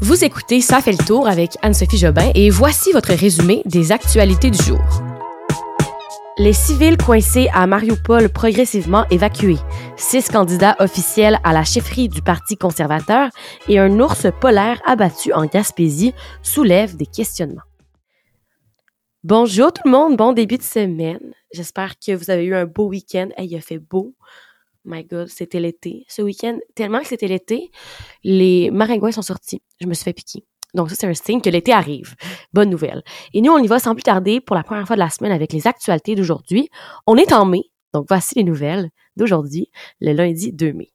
Vous écoutez Ça fait le tour avec Anne-Sophie Jobin et voici votre résumé des actualités du jour. Les civils coincés à Mariupol progressivement évacués, six candidats officiels à la chefferie du Parti conservateur et un ours polaire abattu en Gaspésie soulèvent des questionnements. Bonjour tout le monde, bon début de semaine. J'espère que vous avez eu un beau week-end. il a fait beau. My God, c'était l'été. Ce week-end, tellement que c'était l'été, les maringouins sont sortis. Je me suis fait piquer. Donc ça, c'est un signe que l'été arrive. Bonne nouvelle. Et nous, on y va sans plus tarder pour la première fois de la semaine avec les actualités d'aujourd'hui. On est en mai, donc voici les nouvelles d'aujourd'hui, le lundi 2 mai.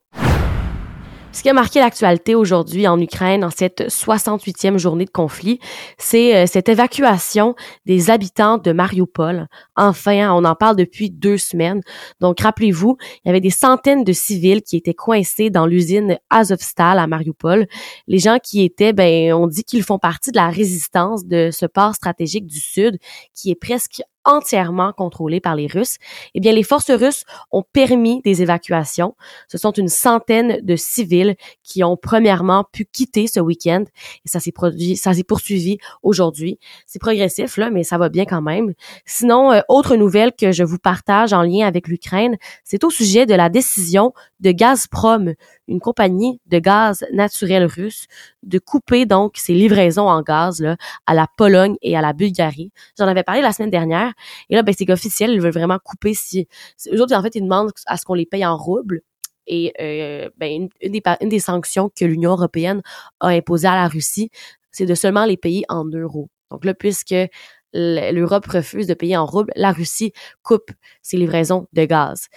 Ce qui a marqué l'actualité aujourd'hui en Ukraine, en cette 68e journée de conflit, c'est euh, cette évacuation des habitants de Mariupol. Enfin, on en parle depuis deux semaines. Donc, rappelez-vous, il y avait des centaines de civils qui étaient coincés dans l'usine Azovstal à Mariupol. Les gens qui étaient, ben, on dit qu'ils font partie de la résistance de ce port stratégique du Sud qui est presque entièrement contrôlé par les Russes, eh bien, les forces russes ont permis des évacuations. Ce sont une centaine de civils qui ont premièrement pu quitter ce week-end et ça s'est produit, ça s'est poursuivi aujourd'hui. C'est progressif, là, mais ça va bien quand même. Sinon, euh, autre nouvelle que je vous partage en lien avec l'Ukraine, c'est au sujet de la décision de Gazprom, une compagnie de gaz naturel russe, de couper donc ses livraisons en gaz là, à la Pologne et à la Bulgarie. J'en avais parlé la semaine dernière. Et là, ben, c'est officiel, ils veulent vraiment couper si... Eux autres, en fait, ils demandent à ce qu'on les paye en roubles. Et euh, ben, une, des, une des sanctions que l'Union européenne a imposées à la Russie, c'est de seulement les payer en euros. Donc là, puisque l'Europe refuse de payer en roubles, la Russie coupe ses livraisons de gaz.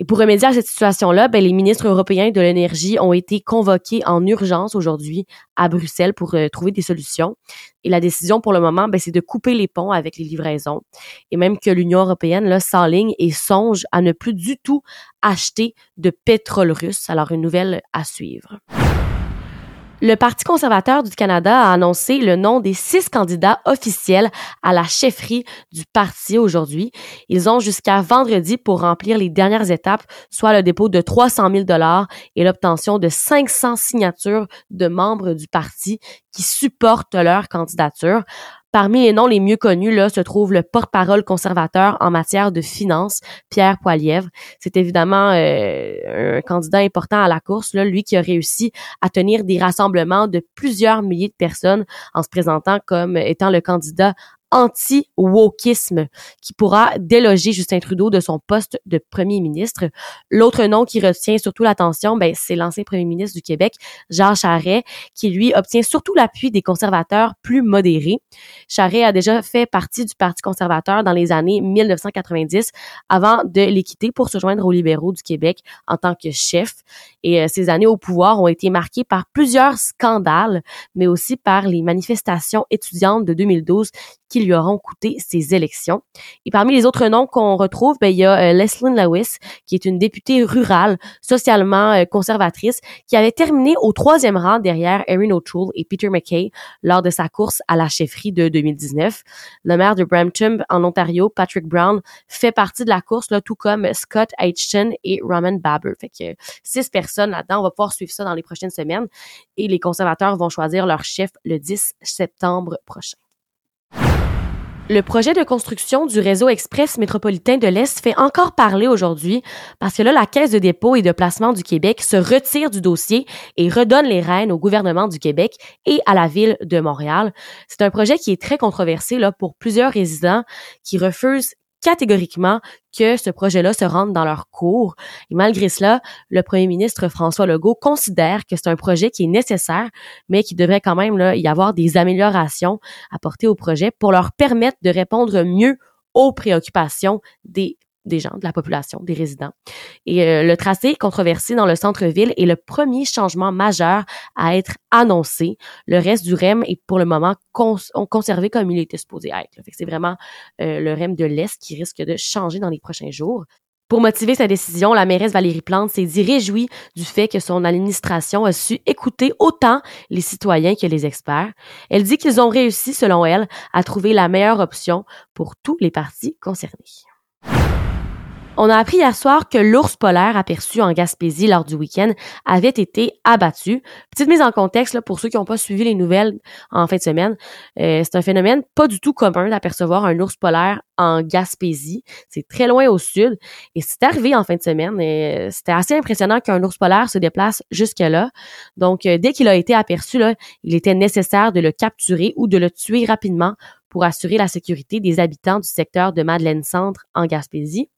Et pour remédier à cette situation-là, ben, les ministres européens de l'énergie ont été convoqués en urgence aujourd'hui à Bruxelles pour euh, trouver des solutions. Et la décision pour le moment, ben, c'est de couper les ponts avec les livraisons. Et même que l'Union européenne là, s'enligne et songe à ne plus du tout acheter de pétrole russe. Alors une nouvelle à suivre. Le Parti conservateur du Canada a annoncé le nom des six candidats officiels à la chefferie du parti aujourd'hui. Ils ont jusqu'à vendredi pour remplir les dernières étapes, soit le dépôt de 300 000 dollars et l'obtention de 500 signatures de membres du parti qui supportent leur candidature. Parmi les noms les mieux connus, là, se trouve le porte-parole conservateur en matière de finances, Pierre Poilievre. C'est évidemment euh, un candidat important à la course, là, lui qui a réussi à tenir des rassemblements de plusieurs milliers de personnes en se présentant comme étant le candidat anti-wokisme qui pourra déloger Justin Trudeau de son poste de premier ministre. L'autre nom qui retient surtout l'attention, ben, c'est l'ancien premier ministre du Québec, Jean Charest, qui lui obtient surtout l'appui des conservateurs plus modérés. Charest a déjà fait partie du Parti conservateur dans les années 1990 avant de les quitter pour se joindre aux libéraux du Québec en tant que chef. Et euh, ces années au pouvoir ont été marquées par plusieurs scandales, mais aussi par les manifestations étudiantes de 2012 qui lui auront coûté ses élections. Et parmi les autres noms qu'on retrouve, ben, il y a euh, Leslyn Lewis, qui est une députée rurale, socialement euh, conservatrice, qui avait terminé au troisième rang derrière Erin O'Toole et Peter McKay lors de sa course à la chefferie de 2019. Le maire de Brampton, en Ontario, Patrick Brown, fait partie de la course, là, tout comme Scott Aitchison et Roman Baber. Fait que six personnes là-dedans. On va pouvoir suivre ça dans les prochaines semaines. Et les conservateurs vont choisir leur chef le 10 septembre prochain. Le projet de construction du réseau express métropolitain de l'Est fait encore parler aujourd'hui parce que là, la Caisse de dépôt et de placement du Québec se retire du dossier et redonne les rênes au gouvernement du Québec et à la ville de Montréal. C'est un projet qui est très controversé là, pour plusieurs résidents qui refusent catégoriquement que ce projet-là se rende dans leur cours. Et malgré cela, le premier ministre François Legault considère que c'est un projet qui est nécessaire, mais qui devrait quand même là, y avoir des améliorations apportées au projet pour leur permettre de répondre mieux aux préoccupations des des gens, de la population, des résidents. Et euh, le tracé controversé dans le centre-ville est le premier changement majeur à être annoncé. Le reste du REM est pour le moment conservé comme il était supposé être. C'est vraiment euh, le REM de l'Est qui risque de changer dans les prochains jours. Pour motiver sa décision, la mairesse Valérie Plante s'est dit réjouie du fait que son administration a su écouter autant les citoyens que les experts. Elle dit qu'ils ont réussi, selon elle, à trouver la meilleure option pour tous les partis concernés. On a appris hier soir que l'ours polaire aperçu en Gaspésie lors du week-end avait été abattu. Petite mise en contexte là, pour ceux qui n'ont pas suivi les nouvelles en fin de semaine. Euh, c'est un phénomène pas du tout commun d'apercevoir un ours polaire en Gaspésie. C'est très loin au sud. Et c'est arrivé en fin de semaine. Et c'était assez impressionnant qu'un ours polaire se déplace jusque-là. Donc, euh, dès qu'il a été aperçu, là, il était nécessaire de le capturer ou de le tuer rapidement pour assurer la sécurité des habitants du secteur de Madeleine-Centre en Gaspésie.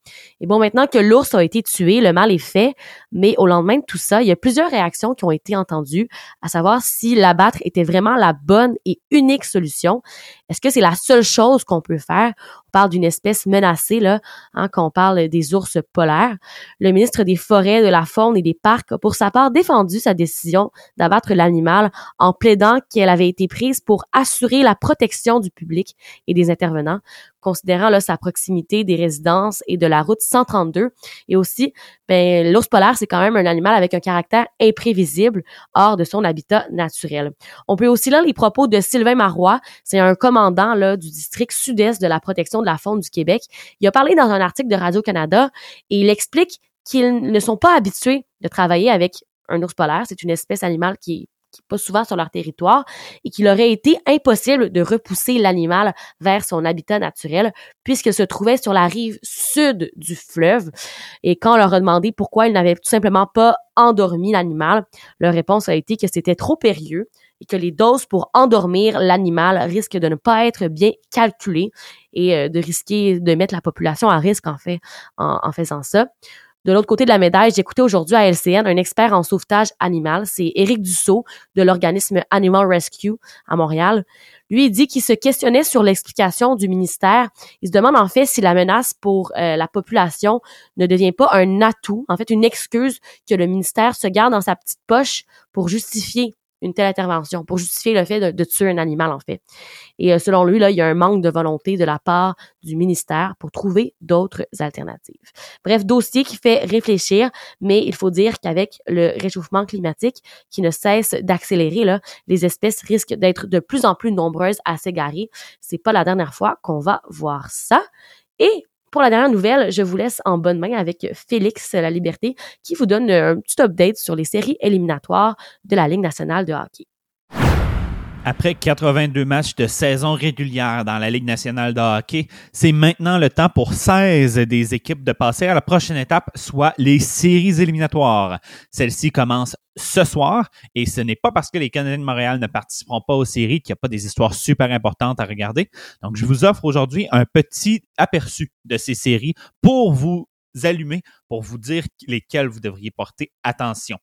Et bon, maintenant que l'ours a été tué, le mal est fait, mais au lendemain de tout ça, il y a plusieurs réactions qui ont été entendues, à savoir si l'abattre était vraiment la bonne et unique solution. Est-ce que c'est la seule chose qu'on peut faire? On parle d'une espèce menacée, là, hein, quand on parle des ours polaires. Le ministre des Forêts, de la Faune et des Parcs a pour sa part défendu sa décision d'abattre l'animal en plaidant qu'elle avait été prise pour assurer la protection du public et des intervenants, considérant là, sa proximité des résidences et de la route 132. Et aussi, ben, l'ours polaire, c'est quand même un animal avec un caractère imprévisible hors de son habitat naturel. On peut aussi lire les propos de Sylvain Marois, c'est un commandant là, du district sud-est de la protection de la faune du Québec. Il a parlé dans un article de Radio-Canada et il explique qu'ils ne sont pas habitués de travailler avec un ours polaire. C'est une espèce animale qui est pas souvent sur leur territoire et qu'il aurait été impossible de repousser l'animal vers son habitat naturel puisqu'il se trouvait sur la rive sud du fleuve. Et quand on leur a demandé pourquoi ils n'avaient tout simplement pas endormi l'animal, leur réponse a été que c'était trop périlleux et que les doses pour endormir l'animal risquent de ne pas être bien calculées et euh, de risquer de mettre la population à risque en fait en, en faisant ça. De l'autre côté de la médaille, j'écoutais aujourd'hui à LCN un expert en sauvetage animal, c'est Éric Dussault de l'organisme Animal Rescue à Montréal. Lui, il dit qu'il se questionnait sur l'explication du ministère. Il se demande en fait si la menace pour euh, la population ne devient pas un atout, en fait une excuse que le ministère se garde dans sa petite poche pour justifier une telle intervention pour justifier le fait de, tuer un animal, en fait. Et euh, selon lui, là, il y a un manque de volonté de la part du ministère pour trouver d'autres alternatives. Bref, dossier qui fait réfléchir, mais il faut dire qu'avec le réchauffement climatique qui ne cesse d'accélérer, là, les espèces risquent d'être de plus en plus nombreuses à s'égarer. C'est pas la dernière fois qu'on va voir ça. Et pour la dernière nouvelle, je vous laisse en bonne main avec Félix La Liberté qui vous donne un petit update sur les séries éliminatoires de la Ligue nationale de hockey. Après 82 matchs de saison régulière dans la Ligue nationale de hockey, c'est maintenant le temps pour 16 des équipes de passer à la prochaine étape, soit les séries éliminatoires. Celle-ci commence ce soir et ce n'est pas parce que les Canadiens de Montréal ne participeront pas aux séries qu'il n'y a pas des histoires super importantes à regarder. Donc, je vous offre aujourd'hui un petit aperçu de ces séries pour vous allumer, pour vous dire lesquelles vous devriez porter attention.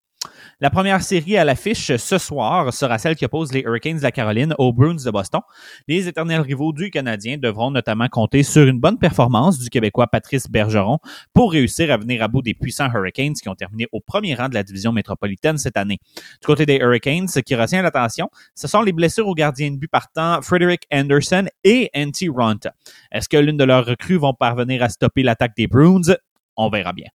La première série à l'affiche ce soir sera celle qui oppose les Hurricanes de la Caroline aux Bruins de Boston. Les éternels rivaux du Canadien devront notamment compter sur une bonne performance du Québécois Patrice Bergeron pour réussir à venir à bout des puissants Hurricanes qui ont terminé au premier rang de la division métropolitaine cette année. Du côté des Hurricanes, ce qui retient l'attention, ce sont les blessures aux gardiens de but partant Frederick Anderson et Antti Ronta. Est-ce que l'une de leurs recrues vont parvenir à stopper l'attaque des Bruins? On verra bien.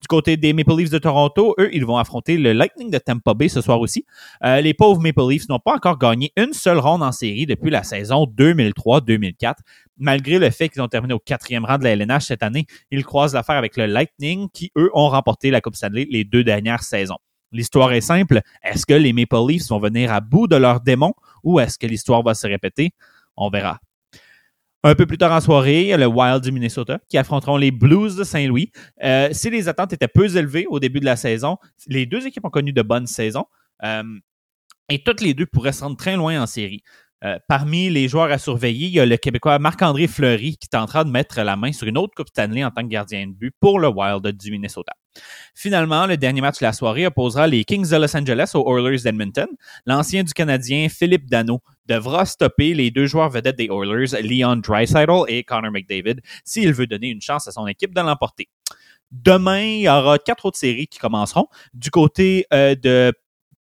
Du côté des Maple Leafs de Toronto, eux, ils vont affronter le Lightning de Tampa Bay ce soir aussi. Euh, les pauvres Maple Leafs n'ont pas encore gagné une seule ronde en série depuis la saison 2003-2004. Malgré le fait qu'ils ont terminé au quatrième rang de la LNH cette année, ils croisent l'affaire avec le Lightning qui, eux, ont remporté la Coupe Stanley les deux dernières saisons. L'histoire est simple. Est-ce que les Maple Leafs vont venir à bout de leurs démons ou est-ce que l'histoire va se répéter? On verra. Un peu plus tard en soirée, il y a le Wild du Minnesota qui affronteront les Blues de Saint-Louis. Euh, si les attentes étaient peu élevées au début de la saison, les deux équipes ont connu de bonnes saisons. Euh, et toutes les deux pourraient se rendre très loin en série. Euh, parmi les joueurs à surveiller, il y a le Québécois Marc-André Fleury qui tentera de mettre la main sur une autre Coupe Stanley en tant que gardien de but pour le Wild du Minnesota. Finalement, le dernier match de la soirée opposera les Kings de Los Angeles aux Oilers d'Edmonton. L'ancien du Canadien Philippe Dano devra stopper les deux joueurs vedettes des Oilers, Leon Dreisaitl et Connor McDavid, s'il veut donner une chance à son équipe de l'emporter. Demain, il y aura quatre autres séries qui commenceront. Du côté euh, de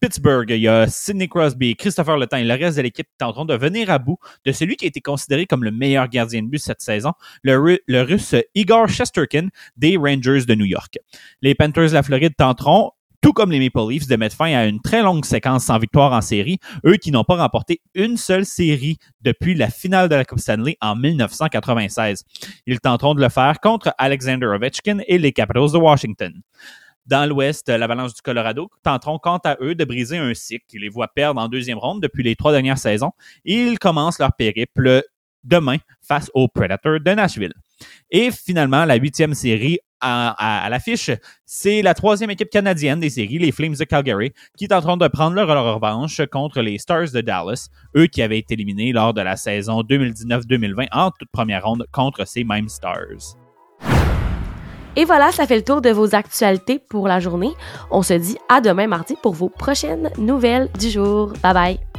Pittsburgh, il y a Sidney Crosby, Christopher Le et le reste de l'équipe tenteront de venir à bout de celui qui a été considéré comme le meilleur gardien de but cette saison, le, le russe Igor Shesterkin des Rangers de New York. Les Panthers de la Floride tenteront tout comme les Maple Leafs, de mettre fin à une très longue séquence sans victoire en série, eux qui n'ont pas remporté une seule série depuis la finale de la Coupe Stanley en 1996. Ils tenteront de le faire contre Alexander Ovechkin et les Capitals de Washington. Dans l'Ouest, l'Avalanche du Colorado tenteront quant à eux de briser un cycle qui les voit perdre en deuxième ronde depuis les trois dernières saisons. Ils commencent leur périple demain face aux Predators de Nashville. Et finalement, la huitième série à, l'affiche, c'est la troisième équipe canadienne des séries, les Flames de Calgary, qui train de prendre leur revanche contre les Stars de Dallas, eux qui avaient été éliminés lors de la saison 2019-2020 en toute première ronde contre ces mêmes Stars. Et voilà, ça fait le tour de vos actualités pour la journée. On se dit à demain mardi pour vos prochaines nouvelles du jour. Bye bye.